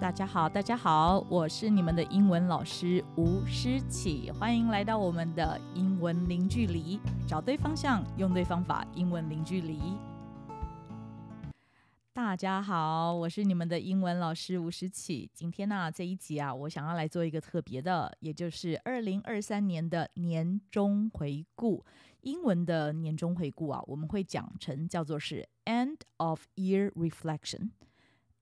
大家好，大家好，我是你们的英文老师吴诗綺，欢迎来到我们的英文零距离，找对方向，用对方法，英文零距离。大家好，我是你们的英文老师吴诗綺。今天呢、这一集啊，我想要来做一个特别的，也就是二零二三年的年终回顾。英文的年终回顾啊，我们会讲成叫做是 End of Year Reflection。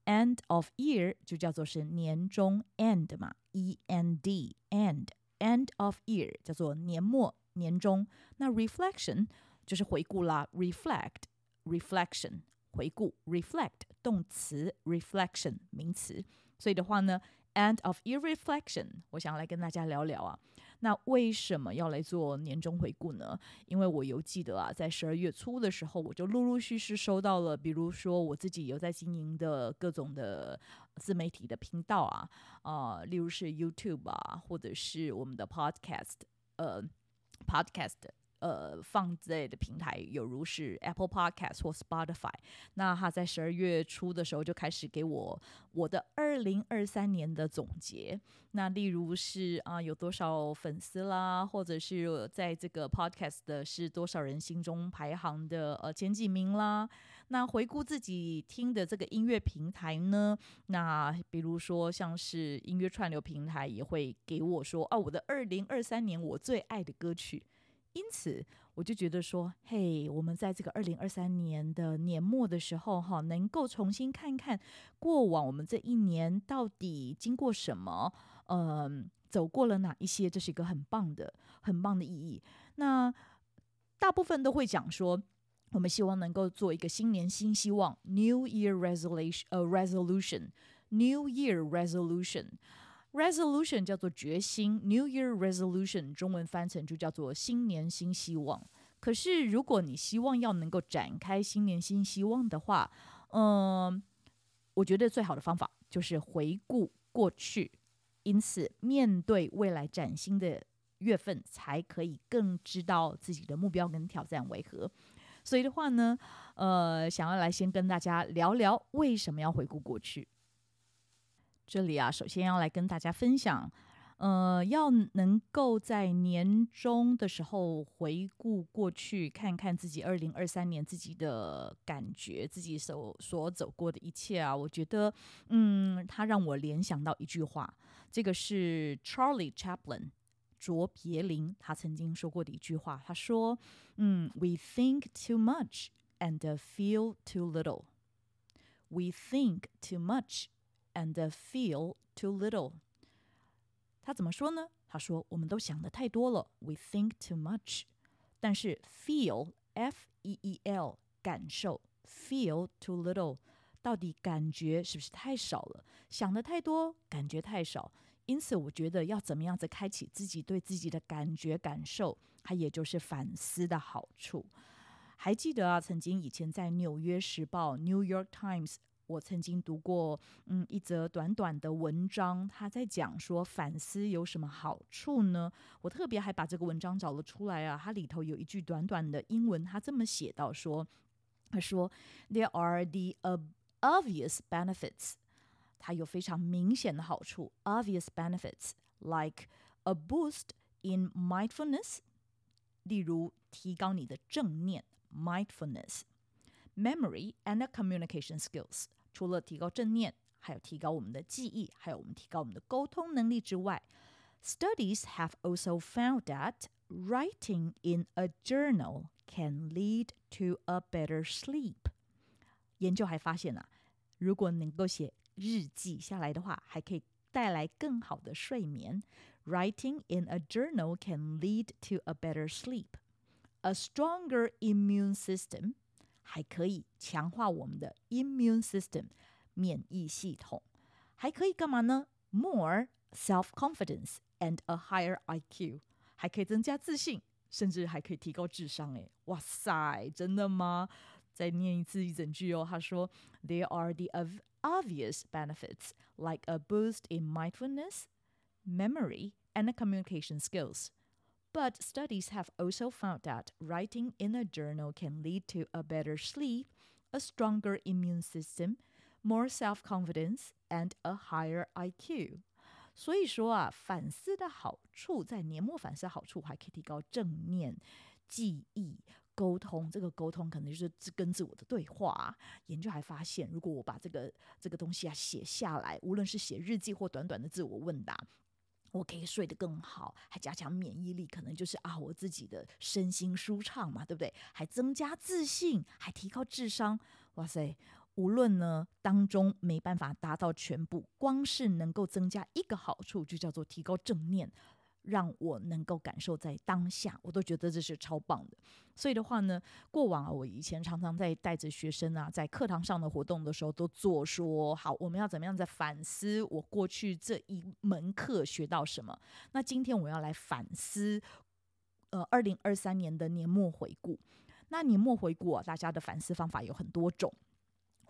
End of year 就叫做是年终 end 嘛，E N D end end of year 叫做年末年终。那 reflection 就是回顾啦，reflect reflection 回顾 reflect 动词 reflection 名词。所以的话呢，end of year reflection，我想来跟大家聊聊啊。那为什么要来做年终回顾呢？因为我有记得啊，在十二月初的时候，我就陆陆续续收到了，比如说我自己有在经营的各种的自媒体的频道啊，啊、例如是 YouTube 啊，或者是我们的 Podcast，呃，Podcast。呃，放之类的平台，有如是 Apple Podcast 或 Spotify。那他在十二月初的时候就开始给我我的二零二三年的总结。那例如是啊，有多少粉丝啦，或者是在这个 Podcast 的是多少人心中排行的呃前几名啦。那回顾自己听的这个音乐平台呢，那比如说像是音乐串流平台也会给我说，哦，我的二零二三年我最爱的歌曲。因此，我就觉得说，嘿，我们在这个二零二三年的年末的时候，哈，能够重新看看过往我们这一年到底经过什么，嗯、走过了哪一些，这是一个很棒的、很棒的意义。那大部分都会讲说，我们希望能够做一个新年新希望 （New Year Resolution），呃，Resolution，New Year Resolution。Resolution 叫做决心，New Year Resolution 中文翻成就叫做新年新希望。可是如果你希望要能够展开新年新希望的话，嗯、我觉得最好的方法就是回顾过去，因此面对未来崭新的月份，才可以更知道自己的目标跟挑战为何。所以的话呢，呃，想要来先跟大家聊聊为什么要回顾过去。这里啊，首先要来跟大家分享，呃，要能够在年终的时候回顾过去，看看自己二零二三年自己的感觉，自己所所走过的一切啊，我觉得，嗯，他让我联想到一句话，这个是 Charlie Chaplin 卓别林他曾经说过的一句话，他说，嗯，We think too much and feel too little. We think too much. And feel too little。他怎么说呢？他说：“我们都想的太多了，we think too much。但是 feel，f e e l，感受，feel too little，到底感觉是不是太少了？想的太多，感觉太少。因此，我觉得要怎么样子开启自己对自己的感觉感受，它也就是反思的好处。还记得啊，曾经以前在《纽约时报》（New York Times）。我曾经读过，嗯，一则短短的文章，他在讲说反思有什么好处呢？我特别还把这个文章找了出来啊，它里头有一句短短的英文，他这么写到说：“他说，There are the obvious benefits，它有非常明显的好处，obvious benefits like a boost in mindfulness，例如提高你的正念 mindfulness，memory and communication skills。”除了提高正念，还有提高我们的记忆，还有我们提高我们的沟通能力之外，Studies have also found that writing in a journal can lead to a better sleep。研究还发现啊，如果能够写日记下来的话，还可以带来更好的睡眠。Writing in a journal can lead to a better sleep. A stronger immune system 还可以强化我们的 immune system 免疫系统，还可以干嘛呢？More self-confidence and a higher IQ，还可以增加自信，甚至还可以提高智商。诶，哇塞，真的吗？再念一次一整句哦。他说：“There are the obvious benefits like a boost in mindfulness, memory, and communication skills.” But studies have also found that writing in a journal can lead to a better sleep, a stronger immune system, more self-confidence and a higher IQ。所以说啊，反思的好处，在年末反思的好处，还可以提高正念、记忆、沟通。这个沟通可能就是自跟自我的对话。研究还发现，如果我把这个这个东西啊写下来，无论是写日记或短短的自我问答， 我可以睡得更好，还加强免疫力，可能就是啊我自己的身心舒畅嘛，对不对？还增加自信，还提高智商。哇塞！无论呢当中没办法达到全部，光是能够增加一个好处，就叫做提高正念，让我能够感受在当下，我都觉得这是超棒的。所以的话呢，过往啊，我以前常常在带着学生啊，在课堂上的活动的时候，都做说好，我们要怎么样在反思我过去这一门课学到什么。那今天我要来反思，呃，二零二三年的年末回顾。那年末回顾啊，大家的反思方法有很多种。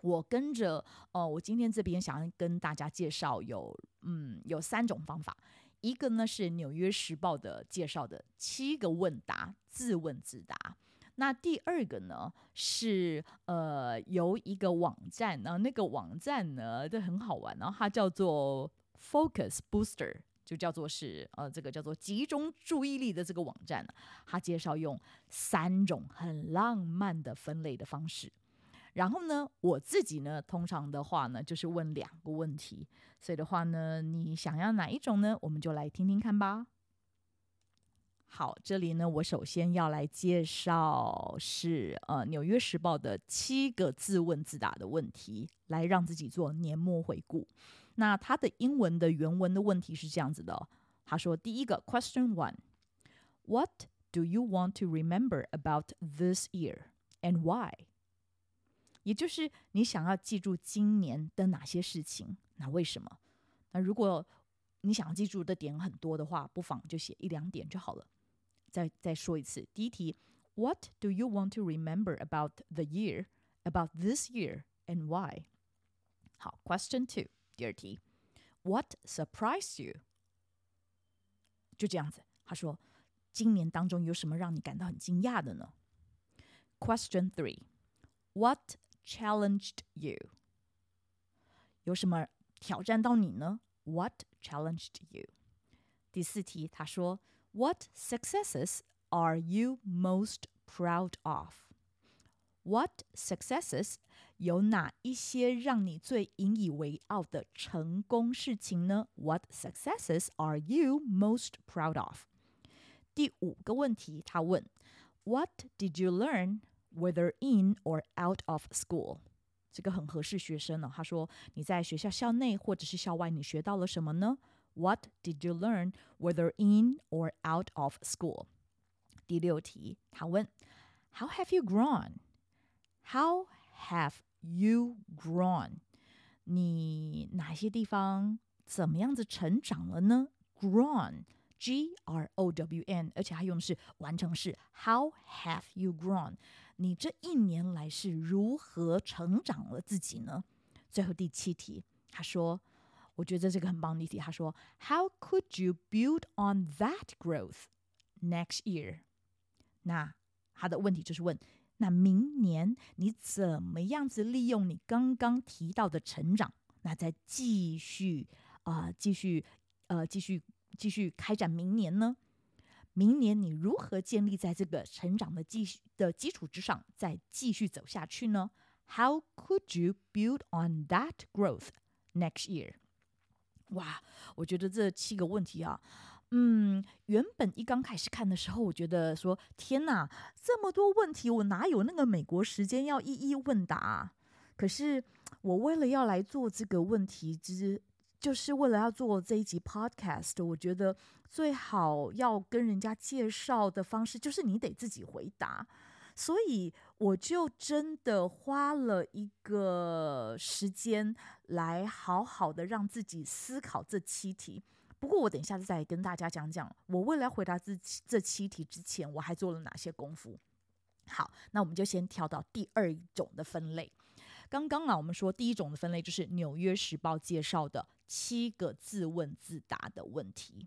我跟着，呃，我今天这边想要跟大家介绍有，嗯，有三种方法。一个呢是《纽约时报》的介绍的七个问答，自问自答。那第二个呢是，呃，由一个网站，然后那个网站呢，这很好玩，然后它叫做 Focus Booster，就叫做是，呃，这个叫做集中注意力的这个网站，它介绍用三种很浪漫的分类的方式。然后呢，我自己呢，通常的话呢，就是问两个问题。所以的话呢，你想要哪一种呢？我们就来听听看吧。好，这里呢，我首先要来介绍是呃《纽约时报》的七个自问自答的问题，来让自己做年末回顾。那它的英文的原文的问题是这样子的哦，他说：第一个 Question One，What do you want to remember about this year and why？也就是你想要记住今年的哪些事情？那为什么？那如果你想要记住的点很多的话，不妨就写一两点就好了。再再说一次，第一题：What do you want to remember about the year, about this year, and why？好，Question two，第二题：What surprised you？就这样子，他说，今年当中有什么让你感到很惊讶的呢？Question three：What challenged you？有什么挑战到你呢？What challenged you？第四题，他说：What successes are you most proud of？What successes 有哪一些让你最引以为傲的成功事情呢？What successes are you most proud of？第五个问题，他问：What did you learn？Whether in or out of school，这个很合适学生呢。他说：“你在学校校内或者是校外，你学到了什么呢？”What did you learn? Whether in or out of school？第六题，他问：“How have you grown? How have you grown？你哪些地方怎么样子成长了呢？Grown。” G R O W N，而且还用的是完成式。How have you grown？ 你这一年来是如何成长了自己呢？最后第七题，他说：“我觉得这个很棒的一题。”他说：“How could you build on that growth next year？” 那他的问题就是问：那明年你怎么样子利用你刚刚提到的成长？那再继续啊、呃，继续呃，继续。继续开展明年呢？明年你如何建立在这个成长的基的基础之上，再继续走下去呢？How could you build on that growth next year？哇，我觉得这七个问题啊，嗯，原本一刚开始看的时候，我觉得说天哪，这么多问题，我哪有那个美国时间要一一问答？可是我为了要来做这个问题之。就是为了要做这一集 podcast，我觉得最好要跟人家介绍的方式，就是你得自己回答。所以我就真的花了一个时间来好好的让自己思考这七题。不过我等一下再跟大家讲讲，我为了回答这这七题之前，我还做了哪些功夫。好，那我们就先跳到第二种的分类。刚刚啊，我们说第一种的分类就是《纽约时报》介绍的七个自问自答的问题。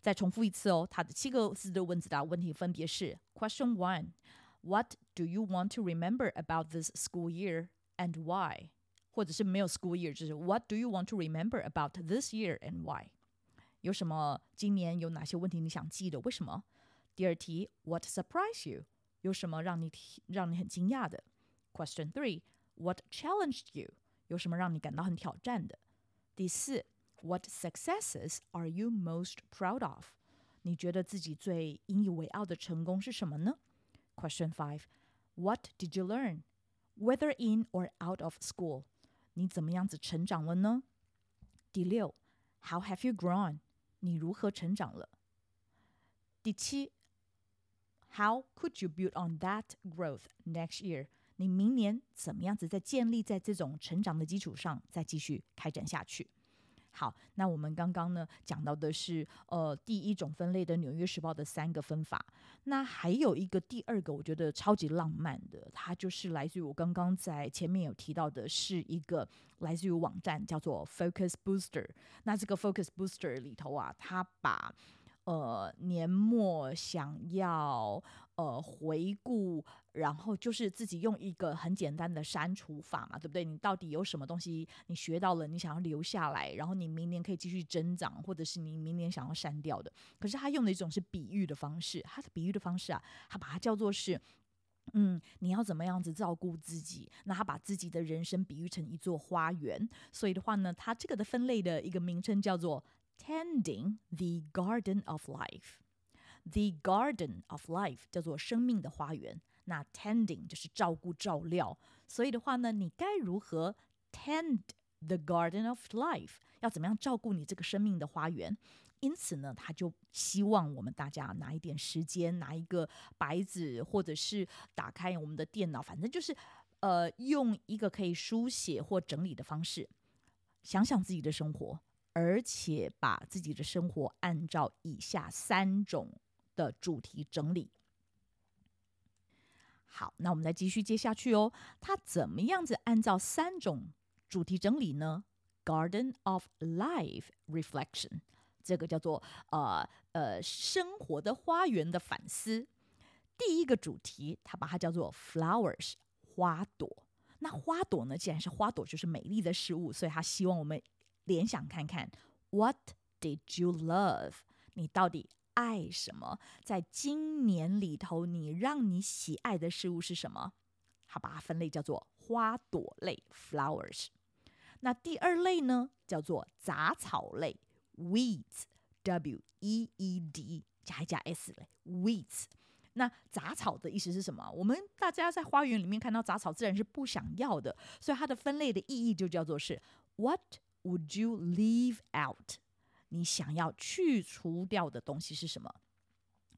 再重复一次哦，它的七个自问自答问题分别是：Question one，What do you want to remember about this school year and why？或者是没有 school year，就是 What do you want to remember about this year and why？有什么今年有哪些问题你想记得？为什么？第二题，What surprised you？有什么让你让你很惊讶的 ？Question three，What challenged you？有什么让你感到很挑战的？第四，What successes are you most proud of？你觉得自己最引以为傲的成功是什么呢？Question five，What did you learn？Whether in or out of school？你怎么样子成长了呢？第六，How have you grown？你如何成长了？第七，How could you build on that growth next year？ 你明年怎么样子再建立在这种成长的基础上，再继续开展下去？好，那我们刚刚呢讲到的是呃第一种分类的《纽约时报》的三个分法，那还有一个第二个，我觉得超级浪漫的，它就是来自于我刚刚在前面有提到的，是一个来自于网站叫做 Focus Booster。那这个 Focus Booster 里头啊，它把呃年末想要呃回顾。然后就是自己用一个很简单的删除法嘛，对不对？你到底有什么东西你学到了，你想要留下来，然后你明年可以继续增长，或者是你明年想要删掉的。可是他用的一种是比喻的方式，他的比喻的方式啊，他把它叫做是，嗯，你要怎么样子照顾自己？那他把自己的人生比喻成一座花园，所以的话呢，他这个的分类的一个名称叫做 Tending the Garden of Life。The Garden of Life 叫做生命的花园。那 tending 就是照顾照料，所以的话呢，你该如何 tend the garden of life？要怎么样照顾你这个生命的花园？因此呢，他就希望我们大家拿一点时间，拿一个白纸，或者是打开我们的电脑，反正就是呃，用一个可以书写或整理的方式，想想自己的生活，而且把自己的生活按照以下三种的主题整理。好，那我们来继续接下去哦。他怎么样子按照三种主题整理呢？Garden of Life Reflection，这个叫做呃呃生活的花园的反思。第一个主题，他把它叫做 Flowers，花朵。那花朵呢，既然是花朵，就是美丽的事物，所以他希望我们联想看看，What did you love？你到底爱什么？在今年里头，你让你喜爱的事物是什么？好，把它分类叫做花朵类 （flowers）。那第二类呢，叫做杂草类 （weeds），W-E-E-D，加一加 s 类 weeds。那杂草的意思是什么？我们大家在花园里面看到杂草，自然是不想要的，所以它的分类的意义就叫做是 What would you leave out？你想要去除掉的东西是什么？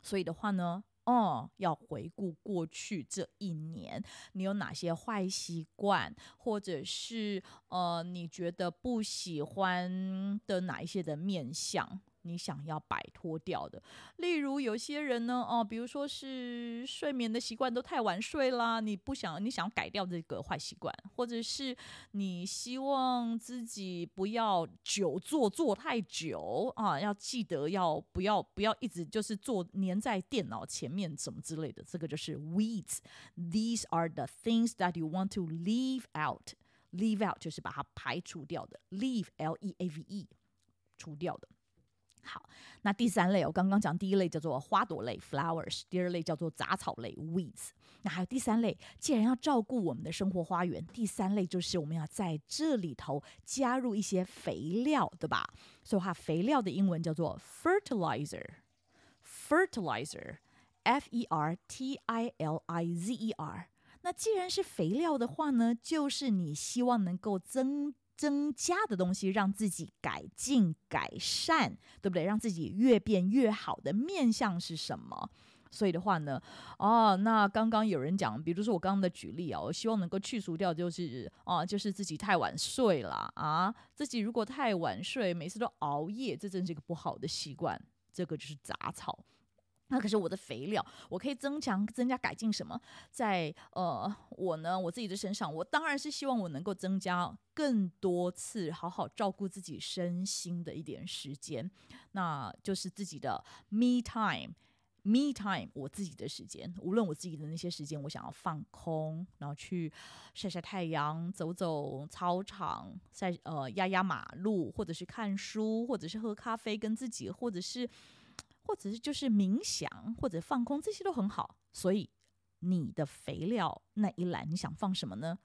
所以的话呢，哦，要回顾过去这一年，你有哪些坏习惯，或者是呃，你觉得不喜欢的哪一些的面相？你想要摆脱掉的，例如有些人呢，哦，比如说是睡眠的习惯都太晚睡啦，你不想，你想要改掉这个坏习惯，或者是你希望自己不要久坐坐太久啊，要记得要不要不要一直就是坐粘在电脑前面什么之类的，这个就是 weeds。These are the things that you want to leave out. Leave out 就是把它排除掉的，leave L-E-A-V-E，除掉的。好，那第三类，我刚刚讲第一类叫做花朵类 （flowers），第二类叫做杂草类 （weeds）。那还有第三类，既然要照顾我们的生活花园，第三类就是我们要在这里头加入一些肥料，对吧？所以话肥料的英文叫做 fertilizer，fertilizer，F-E-R-T-I-L-I-Z-E-R。那既然是肥料的话呢，就是你希望能够增。增加的东西，让自己改进改善，对不对？让自己越变越好的面向是什么？所以的话呢，哦，那刚刚有人讲，比如说我刚刚的举例啊，我希望能够去除掉，就是啊，就是自己太晚睡了啊，自己如果太晚睡，每次都熬夜，这真是一个不好的习惯，这个就是杂草。那可是我的肥料，我可以增强、增加、改进什么？在呃，我呢，我自己的身上，我当然是希望我能够增加更多次好好照顾自己身心的一点时间，那就是自己的 me time。me time，我自己的时间，无论我自己的那些时间，我想要放空，然后去晒晒太阳，走走操场，晒呃压压马路，或者是看书，或者是喝咖啡跟自己，或者是或者是就是冥想或者放空，这些都很好。所以你的肥料那一栏，你想放什么呢？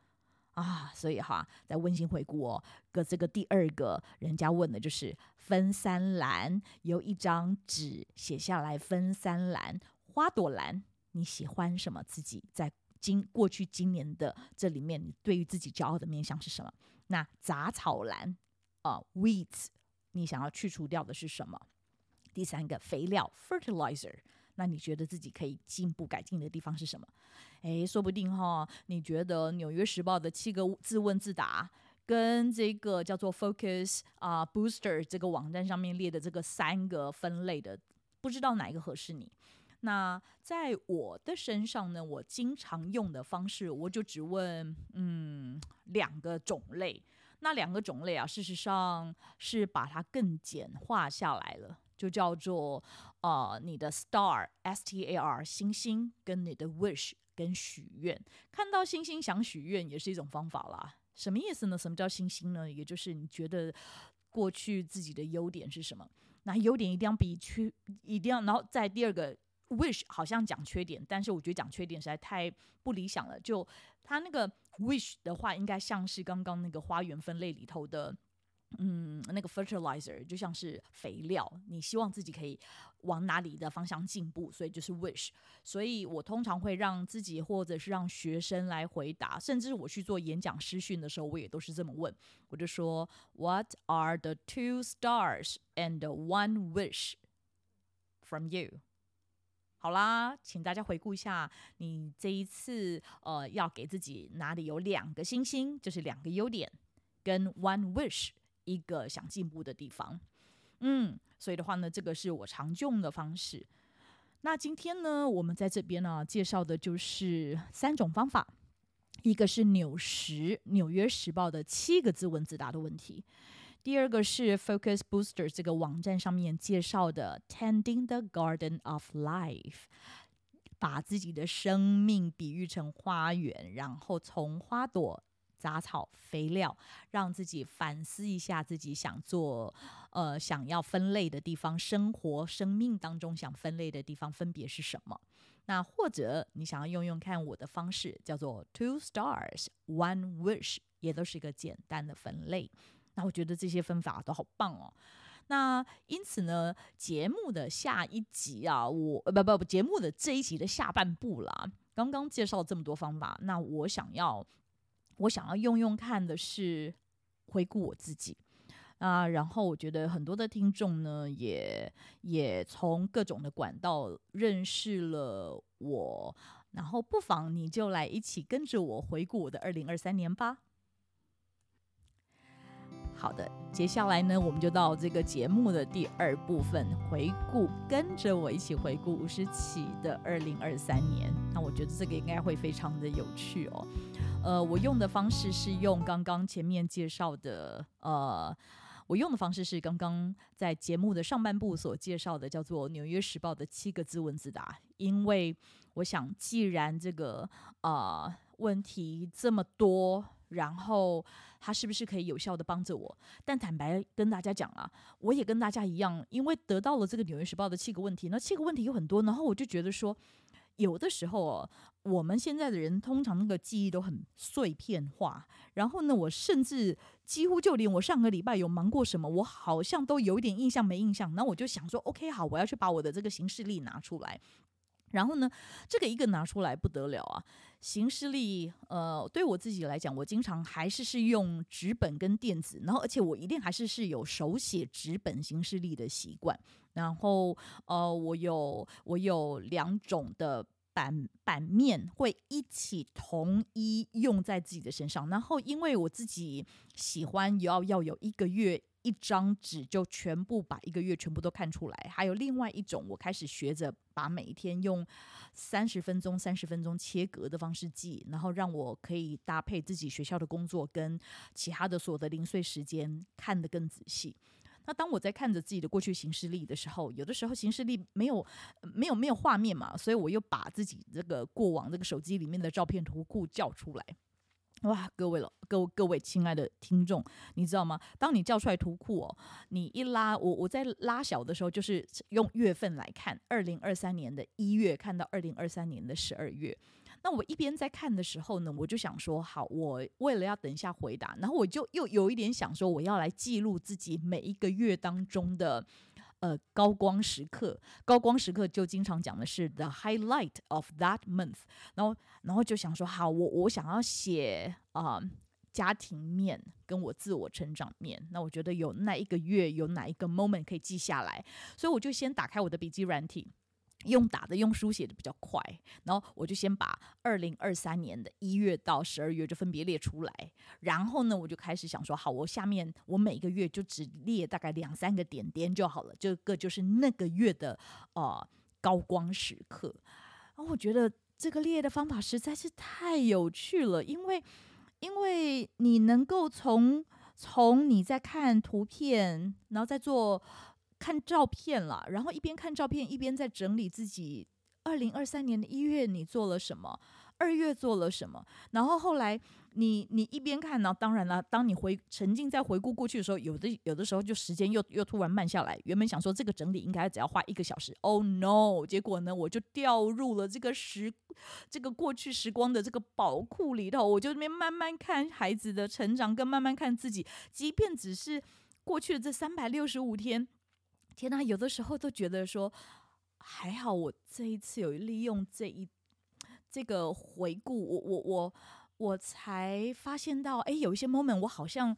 啊，所以哈，在温馨回顾哦，个这个第二个人家问的就是分三栏，有一张纸写下来分三栏，花朵栏你喜欢什么？自己在今过去今年的这里面，你对于自己骄傲的面向是什么？那杂草栏啊，weeds，你想要去除掉的是什么？第三个肥料 fertilizer。那你觉得自己可以进步改进的地方是什么？诶，说不定哈，你觉得《纽约时报》的七个自问自答，跟这个叫做 Focus 啊、Booster 这个网站上面列的这个三个分类的，不知道哪一个合适你？那在我的身上呢，我经常用的方式，我就只问嗯两个种类。那两个种类啊，事实上是把它更简化下来了。就叫做呃，你的 star S T A R 星星，跟你的 wish 跟许愿，看到星星想许愿也是一种方法啦。什么意思呢？什么叫星星呢？也就是你觉得过去自己的优点是什么？那优点一定要比缺，一定要，然后再第二个 wish 好像讲缺点，但是我觉得讲缺点实在太不理想了。就他那个 wish 的话，应该像是刚刚那个花园分类里头的。嗯，那个 fertilizer 就像是肥料，你希望自己可以往哪里的方向进步，所以就是 wish。所以我通常会让自己或者是让学生来回答，甚至我去做演讲师训的时候，我也都是这么问，我就说 What are the two stars and one wish from you？好啦，请大家回顾一下，你这一次呃要给自己哪里有两个星星，就是两个优点，跟 one wish。一个想进步的地方，嗯，所以的话呢，这个是我常用的方式。那今天呢，我们在这边呢介绍的就是三种方法，一个是纽时纽约时报的七个自问自答的问题，第二个是 Focus Booster 这个网站上面介绍的 Tending the Garden of Life，把自己的生命比喻成花园，然后从花朵。杂草、肥料，让自己反思一下自己想做、呃，想要分类的地方，生活、生命当中想分类的地方分别是什么？那或者你想要用用看我的方式，叫做 Two Stars One Wish，也都是一个简单的分类。那我觉得这些分法都好棒哦。那因此呢，节目的下一集啊，我不不不，节目的这一集的下半部啦，刚刚介绍这么多方法，那我想要。我想要用用看的是回顾我自己啊，然后我觉得很多的听众呢，也也从各种的管道认识了我，然后不妨你就来一起跟着我回顾我的二零二三年吧。好的，接下来呢，我们就到这个节目的第二部分，回顾，跟着我一起回顾吴诗綺的二零二三年。那我觉得这个应该会非常的有趣哦。呃，我用的方式是用刚刚前面介绍的，呃，我用的方式是刚刚在节目的上半部所介绍的，叫做《纽约时报》的七个自问自答。因为我想，既然这个呃问题这么多。然后他是不是可以有效的帮着我？但坦白跟大家讲啊，我也跟大家一样，因为得到了这个《纽约时报》的七个问题，那七个问题有很多，然后我就觉得说，有的时候哦，我们现在的人通常那个记忆都很碎片化，然后呢，我甚至几乎就连我上个礼拜有忙过什么，我好像都有点印象没印象。然后我就想说，OK，好，我要去把我的这个行事历拿出来。然后呢，这个一个拿出来不得了啊！行事历，呃，对我自己来讲，我经常还是是用纸本跟电子，然后而且我一定还是是有手写纸本行事历的习惯。然后，呃，我有我有两种的版版面会一起统一用在自己的身上。然后，因为我自己喜欢要要有一个月。一张纸就全部把一个月全部都看出来。还有另外一种，我开始学着把每一天用三十分钟、三十分钟切格的方式记，然后让我可以搭配自己学校的工作跟其他的所有的零碎时间看得更仔细。那当我在看着自己的过去行事历的时候，有的时候行事历没有没有没有画面嘛，所以我又把自己这个过往这个手机里面的照片图库叫出来。哇，各位了，各各位亲爱的听众，你知道吗？当你叫出来图库哦，你一拉，我我在拉小的时候，就是用月份来看，二零二三年的一月看到二零二三年的十二月。那我一边在看的时候呢，我就想说，好，我为了要等一下回答，然后我就又有一点想说，我要来记录自己每一个月当中的。呃，高光时刻，高光时刻就经常讲的是 the highlight of that month，然后，然后就想说，好，我我想要写啊、家庭面跟我自我成长面，那我觉得有那一个月有哪一个 moment 可以记下来，所以我就先打开我的笔记软体。用打的，用书写的比较快，然后我就先把二零二三年的一月到十二月就分别列出来，然后呢，我就开始想说，好，我下面我每个月就只列大概两三个点点就好了，这个就是那个月的呃高光时刻。然后我觉得这个列的方法实在是太有趣了，因为因为你能够从从你在看图片，然后再做。看照片了，然后一边看照片一边在整理自己。二零二三年的一月你做了什么？二月做了什么？然后后来你你一边看呢，当然了，当你回沉浸在回顾过去的时候，有的有的时候就时间又又突然慢下来。原本想说这个整理应该只要花一个小时，Oh no！结果呢，我就掉入了这个时这个过去时光的这个宝库里头，我就那边慢慢看孩子的成长，跟慢慢看自己，即便只是过去的这三百六十五天。天呐，有的时候都觉得说，还好我这一次有利用这一这个回顾，我我我我才发现到，哎，有一些 moment 我好像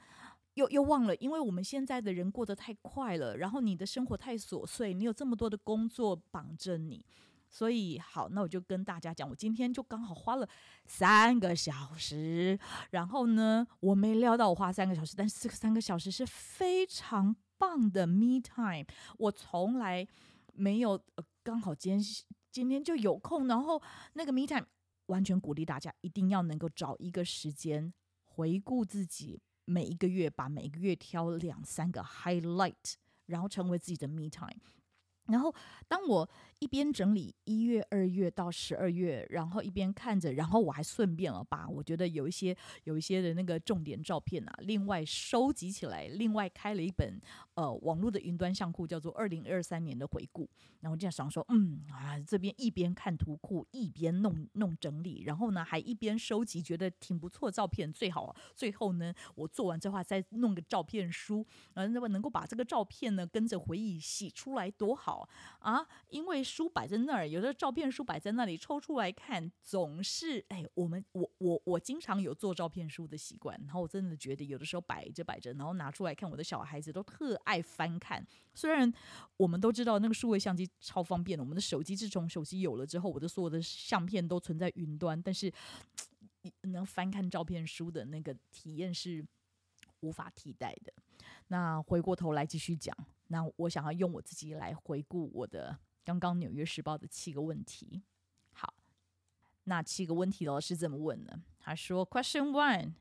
又又忘了，因为我们现在的人过得太快了，然后你的生活太琐碎，你有这么多的工作绑着你，所以好，那我就跟大家讲，我今天就刚好花了三个小时，然后呢，我没料到我花三个小时，但是这个三个小时是非常。棒的 me time，我从来没有，呃，刚好今天今天就有空，然后那个 me time 完全鼓励大家一定要能够找一个时间回顾自己每一个月，把每个月挑两三个 highlight，然后成为自己的 me time。然后，当我一边整理一月、二月到十二月，然后一边看着，然后我还顺便了把我觉得有一些、有一些的那个重点照片啊，另外收集起来，另外开了一本呃网络的云端相库，叫做《二零二三年的回顾》。然后这样想说，嗯啊，这边一边看图库，一边弄弄整理，然后呢还一边收集，觉得挺不错照片。最好最后呢，我做完这话再弄个照片书，呃，那么能够把这个照片呢跟着回忆洗出来多好。啊，因为书摆在那儿，有的照片书摆在那里，抽出来看，总是哎，我们我我我经常有做照片书的习惯，然后我真的觉得有的时候摆着摆着，然后拿出来看，我的小孩子都特爱翻看。虽然我们都知道那个数位相机超方便的，我们的手机自从手机有了之后，我的所有的相片都存在云端，但是能翻看照片书的那个体验是无法替代的。那回过头来继续讲。那我想要用我自己来回顾我的刚刚《纽约时报》的七个问题。好，那七个问题老师怎么问呢？他说：“Question one，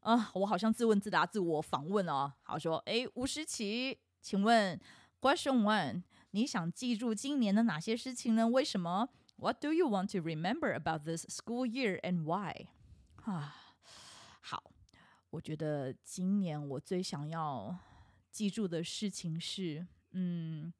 啊，我好像自问自答、自我访问哦。”好说，哎，吴诗琪，请问，Question one，你想记住今年的哪些事情呢？为什么？What do you want to remember about this school year and why？啊，好，我觉得今年我最想要。记住的事情是，嗯，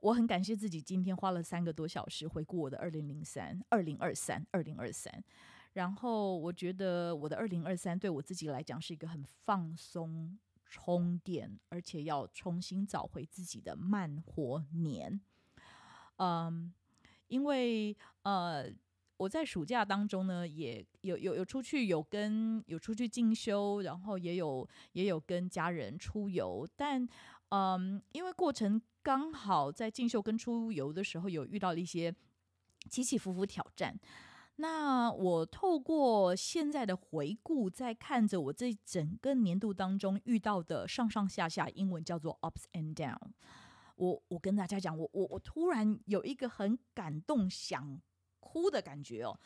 我很感谢自己今天花了三个多小时回顾我的二零零三、二零二三、二零二三，然后我觉得我的二零二三对我自己来讲是一个很放松、充电，而且要重新找回自己的慢活年。嗯，因为呃。我在暑假当中呢，也有有有出去，有跟有出去进修，然后也有也有跟家人出游。但嗯，因为过程刚好在进修跟出游的时候，有遇到了一些起起伏伏挑战。那我透过现在的回顾，在看着我这整个年度当中遇到的上上下下，英文叫做 ups and down。我我跟大家讲，我我我突然有一个很感动想。哭的感觉哦，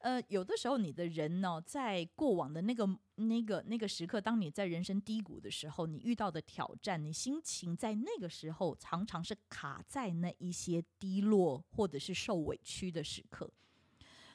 呃，有的时候你的人呢，在过往的那个、那个、那个时刻，当你在人生低谷的时候，你遇到的挑战，你心情在那个时候常常是卡在那一些低落或者是受委屈的时刻。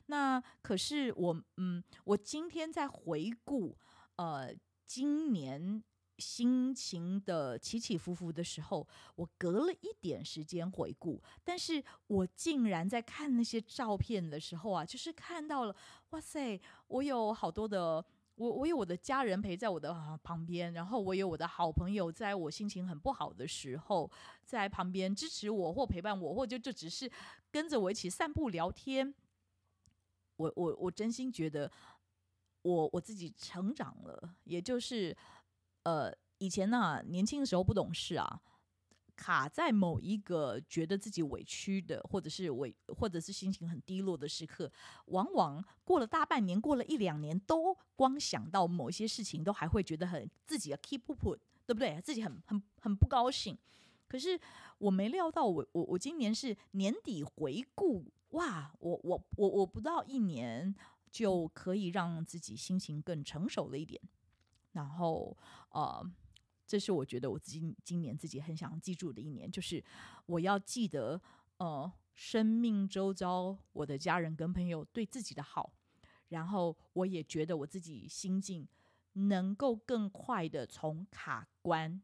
那可是我，嗯，我今天在回顾，呃，今年。心情的起起伏伏的时候，我隔了一点时间回顾，但是我竟然在看那些照片的时候啊，就是看到了，哇塞，我有好多的，我我有我的家人陪在我的旁边，然后我有我的好朋友，在我心情很不好的时候，在旁边支持我或陪伴我，或者就只是跟着我一起散步聊天。我我我真心觉得我，我我自己成长了，也就是。呃，以前呢、年轻的时候不懂事啊，卡在某一个觉得自己委屈的，或者是委，或者是心情很低落的时刻，往往过了大半年，过了一两年，都光想到某些事情，都还会觉得很自己要 keep up，对不对？自己很很很不高兴。可是我没料到，我我我今年是年底回顾，哇，我我我我不到一年就可以让自己心情更成熟了一点。然后，呃，这是我觉得我今今年自己很想记住的一年，就是我要记得，呃，生命周遭我的家人跟朋友对自己的好，然后我也觉得我自己心境能够更快的从卡关，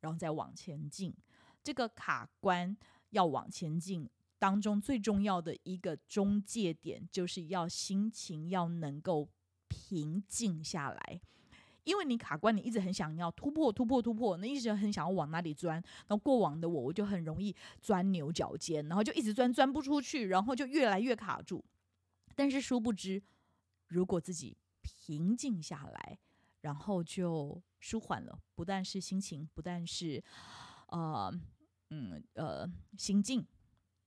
然后再往前进。这个卡关要往前进当中最重要的一个中介点，就是要心情要能够平静下来。因为你卡关，你一直很想要突破、突破、突破，那一直很想要往哪里钻。然后过往的我，我就很容易钻牛角尖，然后就一直钻，钻不出去，然后就越来越卡住。但是殊不知，如果自己平静下来，然后就舒缓了，不但是心情，不但是呃嗯呃心境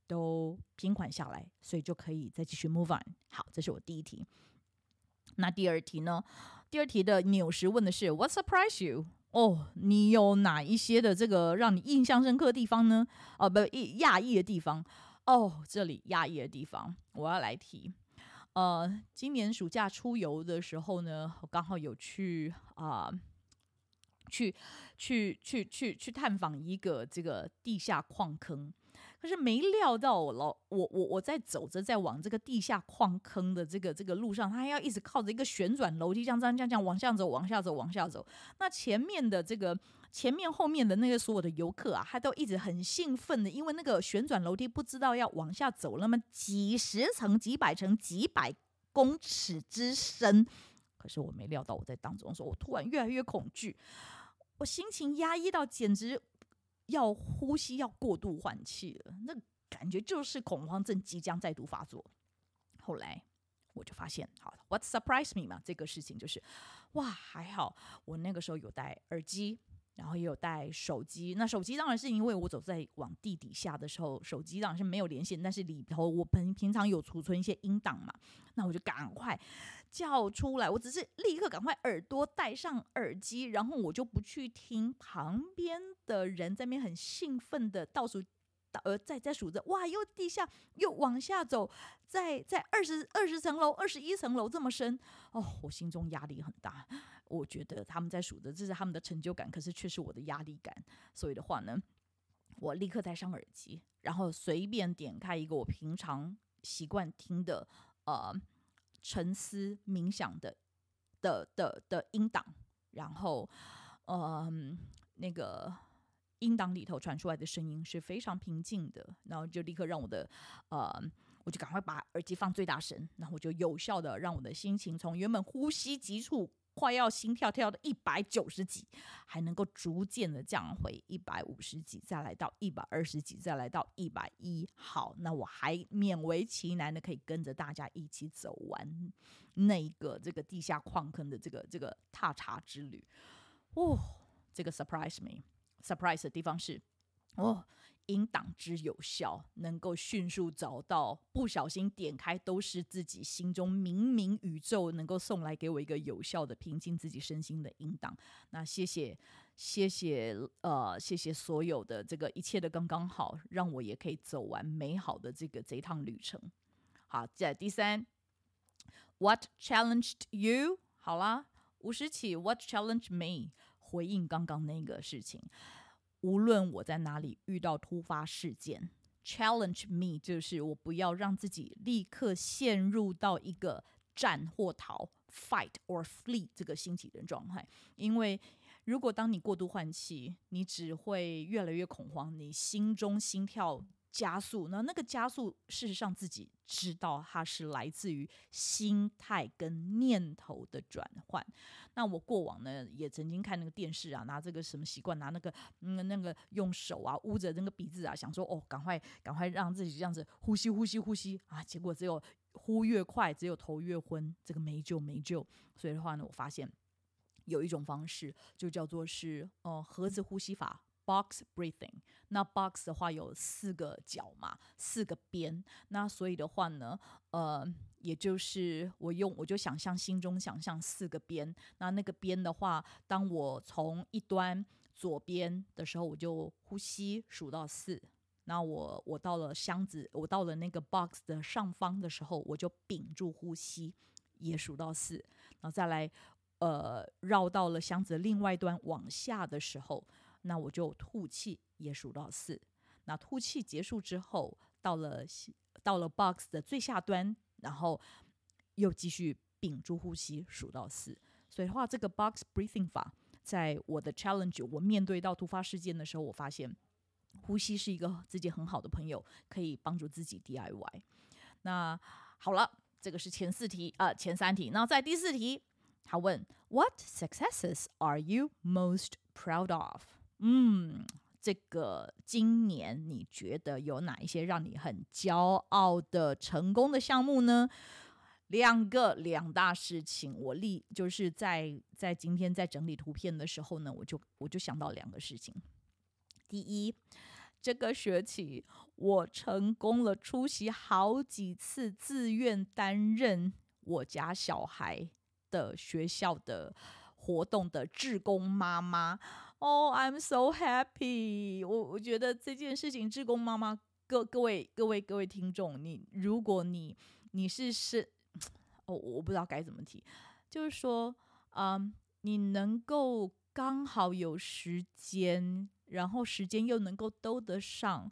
都平缓下来，所以就可以再继续 move on。好，这是我第一题。那第二题呢？第二题的纽时问的是 What surprise you？哦，你有哪一些的这个让你印象深刻的地方呢？哦，不，讶异的地方。哦，这里讶异的地方，我要来提。呃，今年暑假出游的时候呢，我刚好有去啊、去去去去去探访一个这个地下矿坑。可是没料到我老我我我在走着在往这个地下矿坑的这个这个路上，他还要一直靠着一个旋转楼梯，这样这样这样这样往下走，往下走，往下走。那前面的这个前面后面的那个所有的游客啊，他都一直很兴奋的，因为那个旋转楼梯不知道要往下走那么几十层、几百层、几百公尺之深。可是我没料到我在当中的时候，我突然越来越恐惧，我心情压抑到简直。要呼吸，要过度换气了，那感觉就是恐慌症即将再度发作。后来我就发现，好，What surprised me 嘛，这个事情就是，哇，还好我那个时候有戴耳机。然后也有带手机，那手机当然是因为我走在往地底下的时候，手机当然是没有连线，但是里头我平平常有储存一些音档嘛，那我就赶快叫出来，我只是立刻赶快耳朵戴上耳机，然后我就不去听旁边的人在那边很兴奋的倒数。呃，在在数着，哇，又地下又往下走，在在二十二十层楼、二十一层楼这么深，哦，我心中压力很大。我觉得他们在数着，这是他们的成就感，可是却是我的压力感。所以的话呢，我立刻戴上耳机，然后随便点开一个我平常习惯听的呃沉思冥想的的的的音档，然后呃那个。音档里头传出来的声音是非常平静的，然后就立刻让我的，呃，我就赶快把耳机放最大声，然后我就有效的让我的心情从原本呼吸急促、快要心跳跳到一百九十几，还能够逐渐的降回一百五十几，再来到一百二十几，再来到一百一。好，那我还勉为其难的可以跟着大家一起走完那一个这个地下矿坑的这个这个踏查之旅。哦，这个 surprise me。surprise 的地方是，哦，音档之有效，能够迅速找到，不小心点开都是自己心中冥冥宇宙能够送来给我一个有效的平静自己身心的音档。那谢谢，谢谢，呃，谢谢所有的这个一切的刚刚好，让我也可以走完美好的这个这一趟旅程。好，再第三，What challenged you？好啦，五十起，What challenged me？回应刚刚那个事情。无论我在哪里遇到突发事件，challenge me 就是我不要让自己立刻陷入到一个战或逃 （fight or flee） 这个心情的状态，因为如果当你过度换气，你只会越来越恐慌，你心中心跳。加速，那那个加速，事实上自己知道它是来自于心态跟念头的转换。那我过往呢，也曾经看那个电视啊，拿这个什么习惯，拿那个嗯那个用手啊捂着那个鼻子啊，想说哦，赶快赶快让自己这样子呼吸呼吸呼吸啊，结果只有呼越快，只有头越昏，这个没救没救。所以的话呢，我发现有一种方式，就叫做是呃盒子呼吸法。Box breathing，那 box 的话有四个角嘛，四个边。那所以的话呢，呃，也就是我用我就想象心中想象四个边。那那个边的话，当我从一端左边的时候，我就呼吸数到四。那我我到了箱子，我到了那个 box 的上方的时候，我就屏住呼吸，也数到四。然后再来，呃，绕到了箱子另外一端往下的时候。那我就吐气，也数到四。那吐气结束之后，到了到了 box 的最下端，然后又继续屏住呼吸，数到四。所以的话，这个 box breathing 法，在我的 challenge，我面对到突发事件的时候，我发现呼吸是一个自己很好的朋友，可以帮助自己 DIY。那好了，这个是前四题啊、前三题。那在第四题，他问 What successes are you most proud of？嗯，这个今年你觉得有哪一些让你很骄傲的成功的项目呢？两个两大事情，我立就是在在今天在整理图片的时候呢，我就我就想到两个事情。第一，这个学期我成功了出席好几次自愿担任我家小孩的学校的活动的志工妈妈。哦、，I'm so happy！我我觉得这件事情，志工妈妈，各各位各位各位听众，你如果你你是是，哦，我不知道该怎么提，就是说，嗯，你能够刚好有时间，然后时间又能够兜得上。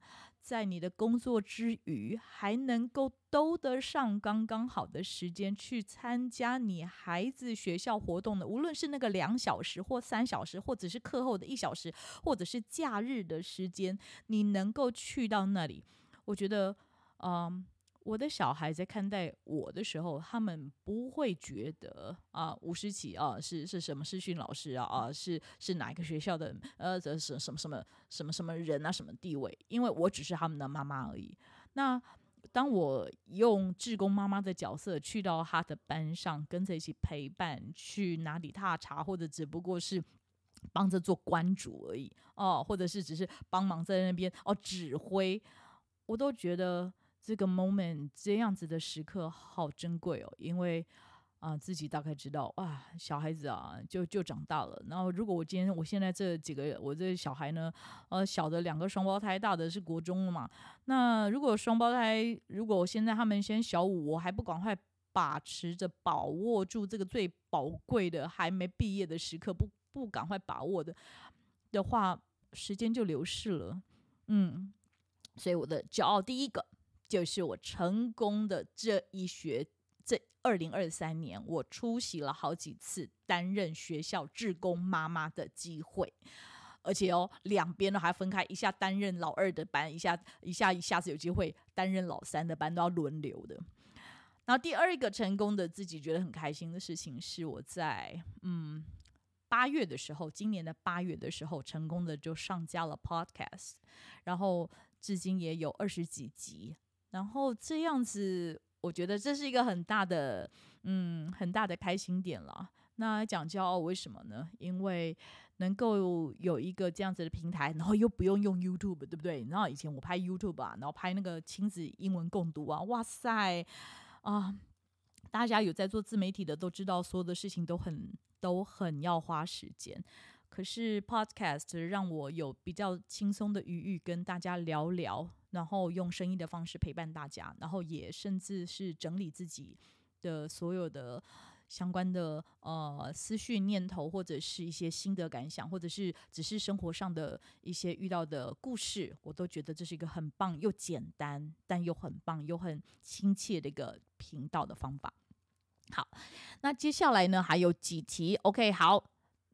在你的工作之余，还能够兜得上刚刚好的时间去参加你孩子学校活动的，无论是那个两小时或三小时，或者是课后的一小时，或者是假日的时间，你能够去到那里，我觉得，嗯。我的小孩在看待我的时候，他们不会觉得啊，吴诗綺啊是是什么视讯老师啊啊是是哪一个学校的呃这是什么什么什么什么人啊什么地位？因为我只是他们的妈妈而已。那当我用志工妈妈的角色去到他的班上，跟着一起陪伴，去哪里踏查，或者只不过是帮着做关主而已哦，或者是只是帮忙在那边哦指挥，我都觉得。这个 moment 这样子的时刻好珍贵哦，因为啊、自己大概知道哇小孩子啊就就长大了。然后如果我今天我现在这几个我这小孩呢，呃小的两个双胞胎，大的是国中了嘛。那如果双胞胎，如果我现在他们先小五，我还不赶快把持着把握住这个最宝贵的还没毕业的时刻，不不赶快把握的的话，时间就流逝了。嗯，所以我的骄傲第一个。就是我成功的这一学，这二零二三年，我出席了好几次担任学校志工妈妈的机会，而且哦，两边都还分开，一下担任老二的班，一下一下一下子有机会担任老三的班，都要轮流的。然后第二个成功的自己觉得很开心的事情，是我在嗯八月的时候，今年的八月的时候，成功的就上架了 Podcast，然后至今也有二十几集。然后这样子，我觉得这是一个很大的，嗯，很大的开心点了。那讲骄傲，为什么呢？因为能够有一个这样子的平台，然后又不用用 YouTube，对不对？然后以前我拍 YouTube 啊，然后拍那个亲子英文共读啊，哇塞啊！大家有在做自媒体的都知道，所有的事情都很都很要花时间。可是 Podcast 让我有比较轻松的余裕跟大家聊聊，然后用声音的方式陪伴大家，然后也甚至是整理自己的所有的相关的呃思绪念头，或者是一些心得感想，或者是只是生活上的一些遇到的故事，我都觉得这是一个很棒又简单，但又很棒又很亲切的一个频道的方法。好，那接下来呢还有几题？OK，好，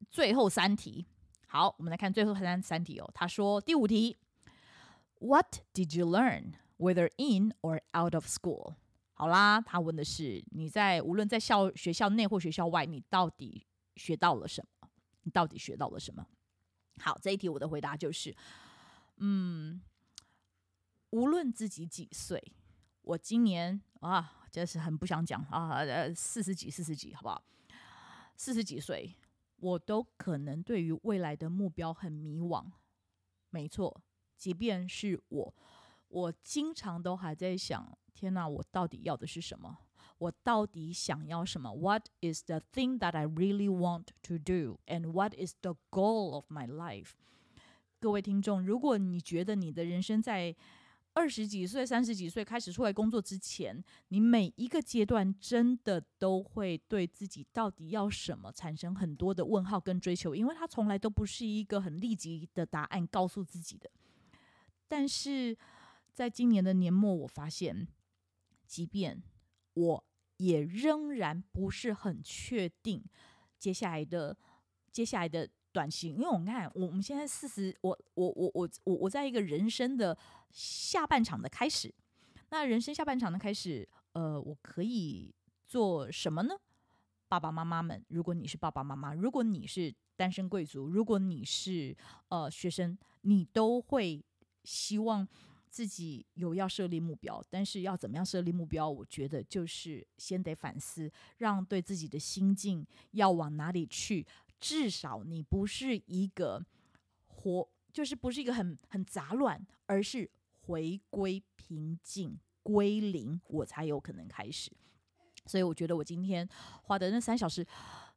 最后三题。好，我们来看最后三三题哦。他说第五题，What did you learn, whether in or out of school？好啦，他问的是你在无论在校学校内或学校外，你到底学到了什么？你到底学到了什么？好，这一题我的回答就是，嗯，无论自己几岁，我今年啊。真是很不想讲啊，呃，四十几，四十几，好不好？四十几岁，我都可能对于未来的目标很迷惘。没错，即便是我，我经常都还在想：天哪，我到底要的是什么？我到底想要什么？What is the thing that I really want to do? And what is the goal of my life？各位听众，如果你觉得你的人生在二十几岁、三十几岁开始出来工作之前，你每一个阶段真的都会对自己到底要什么产生很多的问号跟追求，因为它从来都不是一个很立即的答案告诉自己的。但是在今年的年末，我发现，即便我也仍然不是很确定接下来的接下来的。短期，因为我看，我们现在四十，我我我我我我在一个人生的下半场的开始。那人生下半场的开始，呃，我可以做什么呢？爸爸妈妈们，如果你是爸爸妈妈，如果你是单身贵族，如果你是呃学生，你都会希望自己有要设立目标。但是要怎么样设立目标？我觉得就是先得反思，让对自己的心境要往哪里去。至少你不是一个活，就是不是一个很很杂乱，而是回归平静、归零，我才有可能开始。所以我觉得我今天花的那三小时，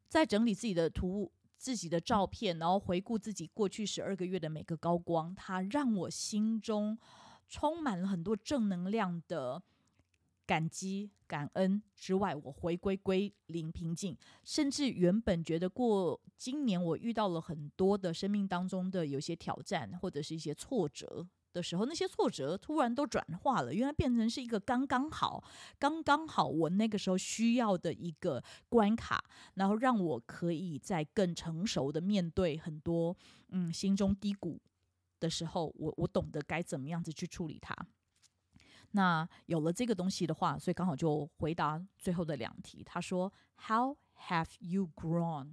在整理自己的图、自己的照片，然后回顾自己过去十二个月的每个高光，它让我心中充满了很多正能量的。感激、感恩之外，我回归归零平静，甚至原本觉得过今年我遇到了很多的生命当中的有些挑战或者是一些挫折的时候，那些挫折突然都转化了，原来变成是一个刚刚好、刚刚好我那个时候需要的一个关卡，然后让我可以在更成熟的面对很多嗯心中低谷的时候，我我懂得该怎么样子去处理它。那有了这个东西的话，所以刚好就回答最后的两题。他说：“How have you grown？”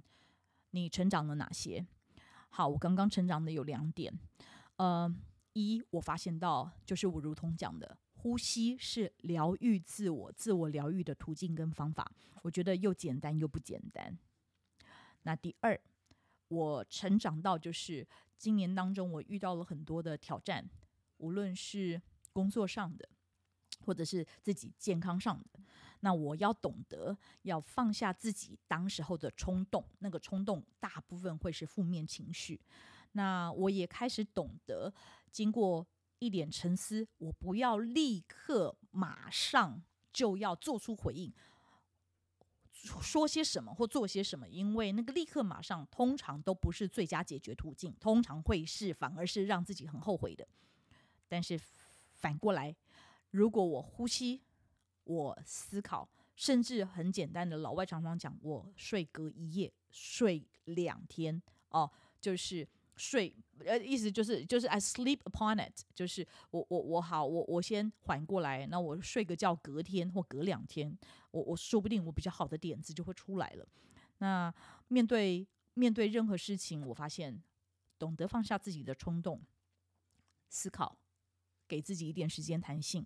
你成长了哪些？好，我刚刚成长的有两点。呃，一，我发现到就是我如同讲的，呼吸是疗愈自我、自我疗愈的途径跟方法。我觉得又简单又不简单。那第二，我成长到就是今年当中，我遇到了很多的挑战，无论是工作上的。或者是自己健康上的，那我要懂得要放下自己当时候的冲动，那个冲动大部分会是负面情绪。那我也开始懂得，经过一点沉思，我不要立刻马上就要做出回应，说些什么或做些什么，因为那个立刻马上通常都不是最佳解决途径，通常会是反而是让自己很后悔的。但是反过来。如果我呼吸，我思考，甚至很简单的，老外常常讲，我睡隔一夜，睡两天，哦，就是睡，呃，意思就是就是 I sleep upon it，就是我我我好，我我先缓过来，那我睡个觉，隔天或隔两天，我我说不定我比较好的点子就会出来了。那面对面对任何事情，我发现懂得放下自己的冲动，思考。给自己一点时间弹性，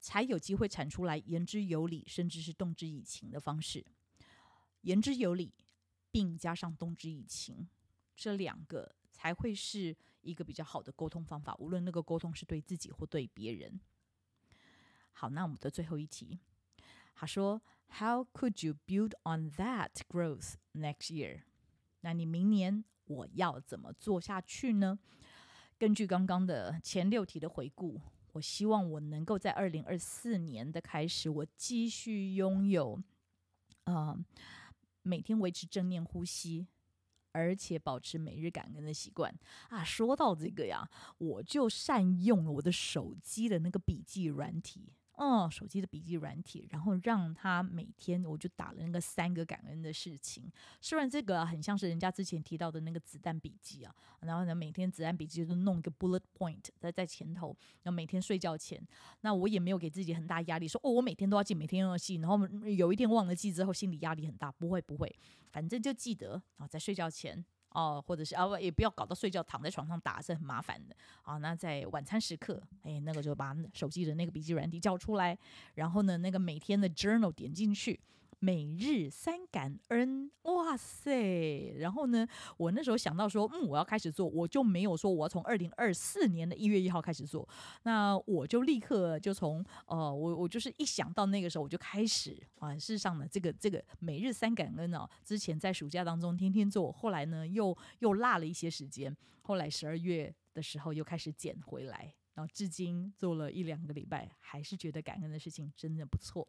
才有机会产出来言之有理，甚至是动之以情的方式。言之有理，并加上动之以情，这两个才会是一个比较好的沟通方法。无论那个沟通是对自己或对别人。好，那我们的最后一题，他说：“How could you build on that growth next year？” 那你明年我要怎么做下去呢？根据刚刚的前六题的回顾，我希望我能够在二零二四年的开始，我继续拥有，呃，每天维持正念呼吸，而且保持每日感恩的习惯啊。说到这个呀，我就善用了我的手机的那个笔记软体。嗯，手机的笔记软体，然后让他每天我就打了那个三个感恩的事情。虽然这个，很像是人家之前提到的那个子弹笔记啊，然后呢，每天子弹笔记都弄一个 bullet point 在在前头，然后每天睡觉前，那我也没有给自己很大压力，说哦，我每天都要记，每天都要记，然后有一天忘了记之后，心理压力很大。不会不会，反正就记得啊，在睡觉前。哦，或者是啊，也不要搞到睡觉躺在床上打，是很麻烦的。啊，那在晚餐时刻，哎，那个就把手机的那个笔记软体叫出来，然后呢，那个每天的 journal 点进去。每日三感恩，哇塞！然后呢，我那时候想到说，嗯，我要开始做，我就没有说我要从二零二四年的一月一号开始做，那我就立刻就从呃，我我就是一想到那个时候我就开始啊。事实上呢，这个这个每日三感恩哦，之前在暑假当中天天做，后来呢又又落了一些时间，后来十二月的时候又开始捡回来，然后至今做了一两个礼拜，还是觉得感恩的事情真的不错。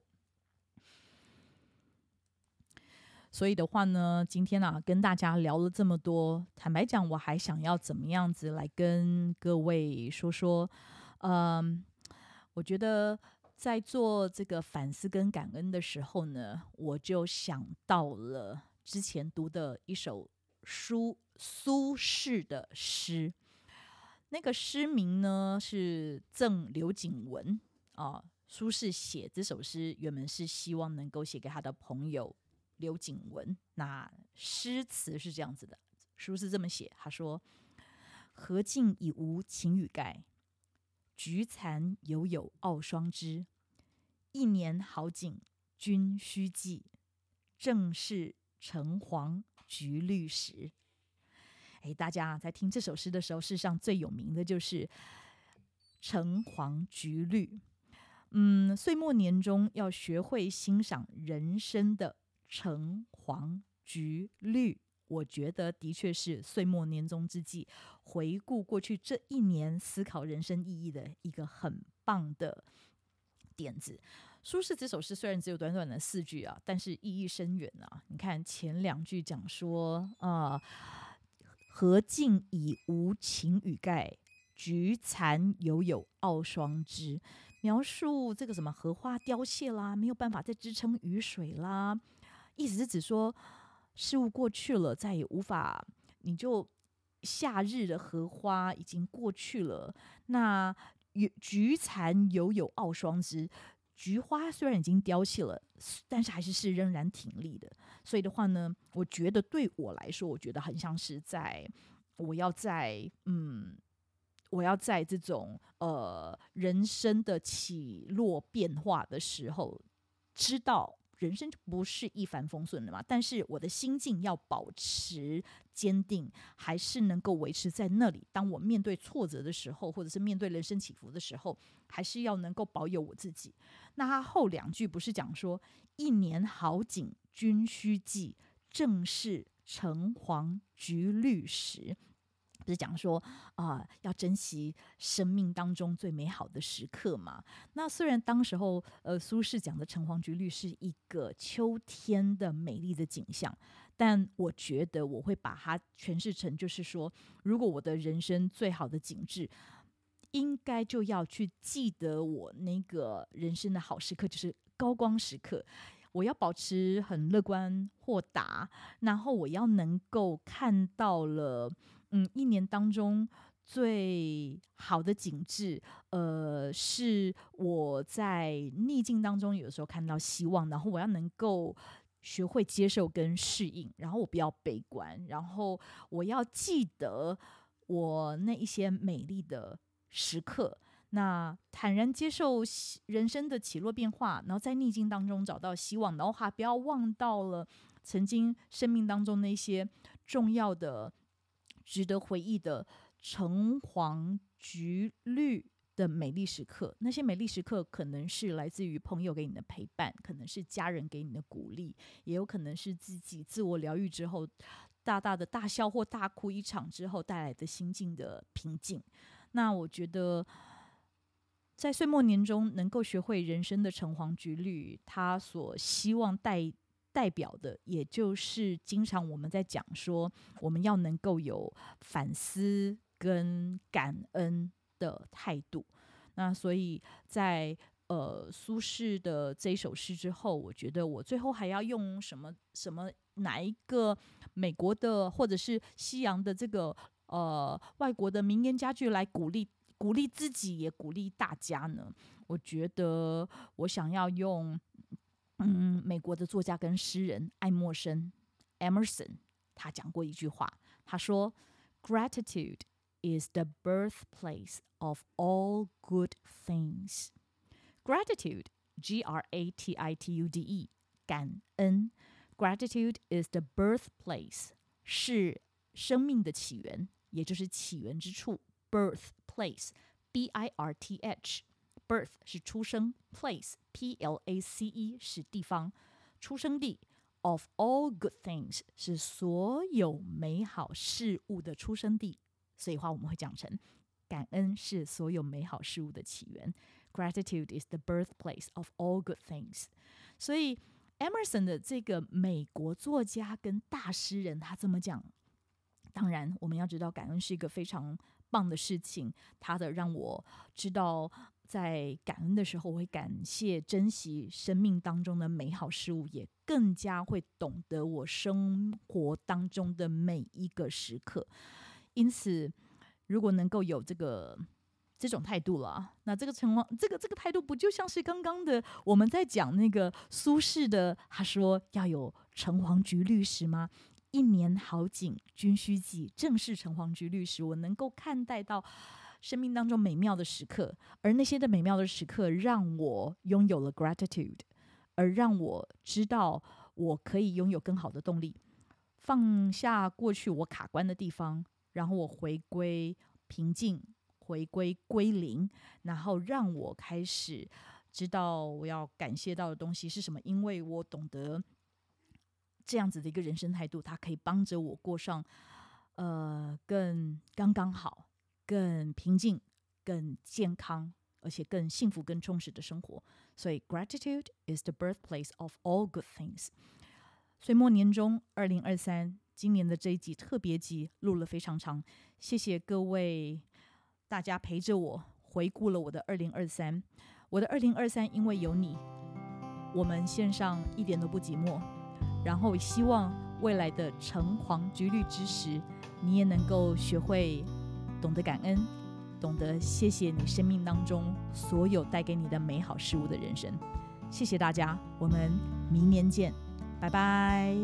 所以的话呢，今天啊，跟大家聊了这么多，坦白讲，我还想要怎么样子来跟各位说说。嗯，我觉得在做这个反思跟感恩的时候呢，我就想到了之前读的一首书，苏轼的诗。那个诗名呢是《赠刘景文》啊。苏轼写这首诗原本是希望能够写给他的朋友。刘景文，那诗词是这样子的，书是这么写，他说：“荷尽已无擎雨盖，菊残犹有傲霜枝。一年好景君须记，正是橙黄橘绿时。”哎，大家在听这首诗的时候，世上最有名的就是橙黄橘绿。嗯，岁末年终要学会欣赏人生的。橙黄橘绿，我觉得的确是岁末年终之际，回顾过去这一年，思考人生意义的一个很棒的点子。苏轼这首诗虽然只有短短的四句啊，但是意义深远啊！你看前两句讲说啊，荷尽已无擎雨盖，菊残犹有傲霜枝，描述这个什么荷花凋谢啦，没有办法再支撑雨水啦。意思是指说，事物过去了，再也无法，你就夏日的荷花已经过去了。那菊残犹有傲霜枝，菊花虽然已经凋谢了，但是还是是仍然挺立的。所以的话呢，我觉得对我来说，我觉得很像是在我要在嗯，我要在这种呃人生的起落变化的时候，知道。人生就不是一帆风顺的嘛，但是我的心境要保持坚定，还是能够维持在那里。当我面对挫折的时候，或者是面对人生起伏的时候，还是要能够保有我自己。那他后两句不是讲说“一年好景君须记，正是橙黄橘绿时”。是讲说啊、要珍惜生命当中最美好的时刻嘛。那虽然当时候，呃，苏轼讲的橙黄橘绿是一个秋天的美丽的景象，但我觉得我会把它诠释成，就是说，如果我的人生最好的景致，应该就要去记得我那个人生的好时刻，就是高光时刻。我要保持很乐观豁达，然后我要能够看到了。嗯，一年当中最好的景致，呃，是我在逆境当中有时候看到希望，然后我要能够学会接受跟适应，然后我不要悲观，然后我要记得我那一些美丽的时刻，那坦然接受人生的起落变化，然后在逆境当中找到希望，然后还不要忘到了曾经生命当中那些重要的。值得回忆的橙黄橘绿的美丽时刻，那些美丽时刻可能是来自于朋友给你的陪伴，可能是家人给你的鼓励，也有可能是自己自我疗愈之后大大的大笑或大哭一场之后带来的心境的平静。那我觉得在岁末年中能够学会人生的橙黄橘绿，他所希望带代表的，也就是经常我们在讲说，我们要能够有反思跟感恩的态度。那所以在呃苏轼的这首诗之后，我觉得我最后还要用什么什么哪一个美国的或者是西洋的这个呃外国的名言佳句来鼓励鼓励自己，也鼓励大家呢？我觉得我想要用。嗯，美国的作家跟诗人爱默生 （Emerson） 他讲过一句话，他说：“Gratitude is the birthplace of all good things.” Gratitude, G-R-A-T-I-T-U-D-E，感恩。Gratitude is the birthplace，是生命的起源，也就是起源之处。Birthplace，B-I-R-T-H。Birth Birth 是出生，place P L A C E 是地方，出生地。Of all good things 是所有美好事物的出生地，所以话我们会讲成感恩是所有美好事物的起源。Gratitude is the birthplace of all good things。所以 Emerson 的这个美国作家跟大诗人，他这么讲。当然，我们要知道感恩是一个非常棒的事情，他的让我知道。在感恩的时候，我会感谢、珍惜生命当中的美好事物，也更加会懂得我生活当中的每一个时刻。因此，如果能够有这个这种态度了，那这个情况，这个这个态度，不就像是刚刚的我们在讲那个苏轼的，他说要有橙黄橘绿时吗？一年好景君须记，正是橙黄橘绿时。我能够看待到。生命当中美妙的时刻，而那些的美妙的时刻让我拥有了 gratitude，而让我知道我可以拥有更好的动力，放下过去我卡关的地方，然后我回归平静，回归归零，然后让我开始知道我要感谢到的东西是什么，因为我懂得这样子的一个人生态度，它可以帮着我过上呃更刚刚好。更平静、更健康，而且更幸福、更充实的生活。所以，gratitude is the birthplace of all good things。岁末年终，二零二三，今年的这一集特别集录了非常长，谢谢各位大家陪着我回顾了我的二零二三。我的二零二三，因为有你，我们线上一点都不寂寞。然后，希望未来的橙黄橘绿之时，你也能够学会。懂得感恩，懂得谢谢你生命当中所有带给你的美好事物的人生。谢谢大家，我们明年见，拜拜。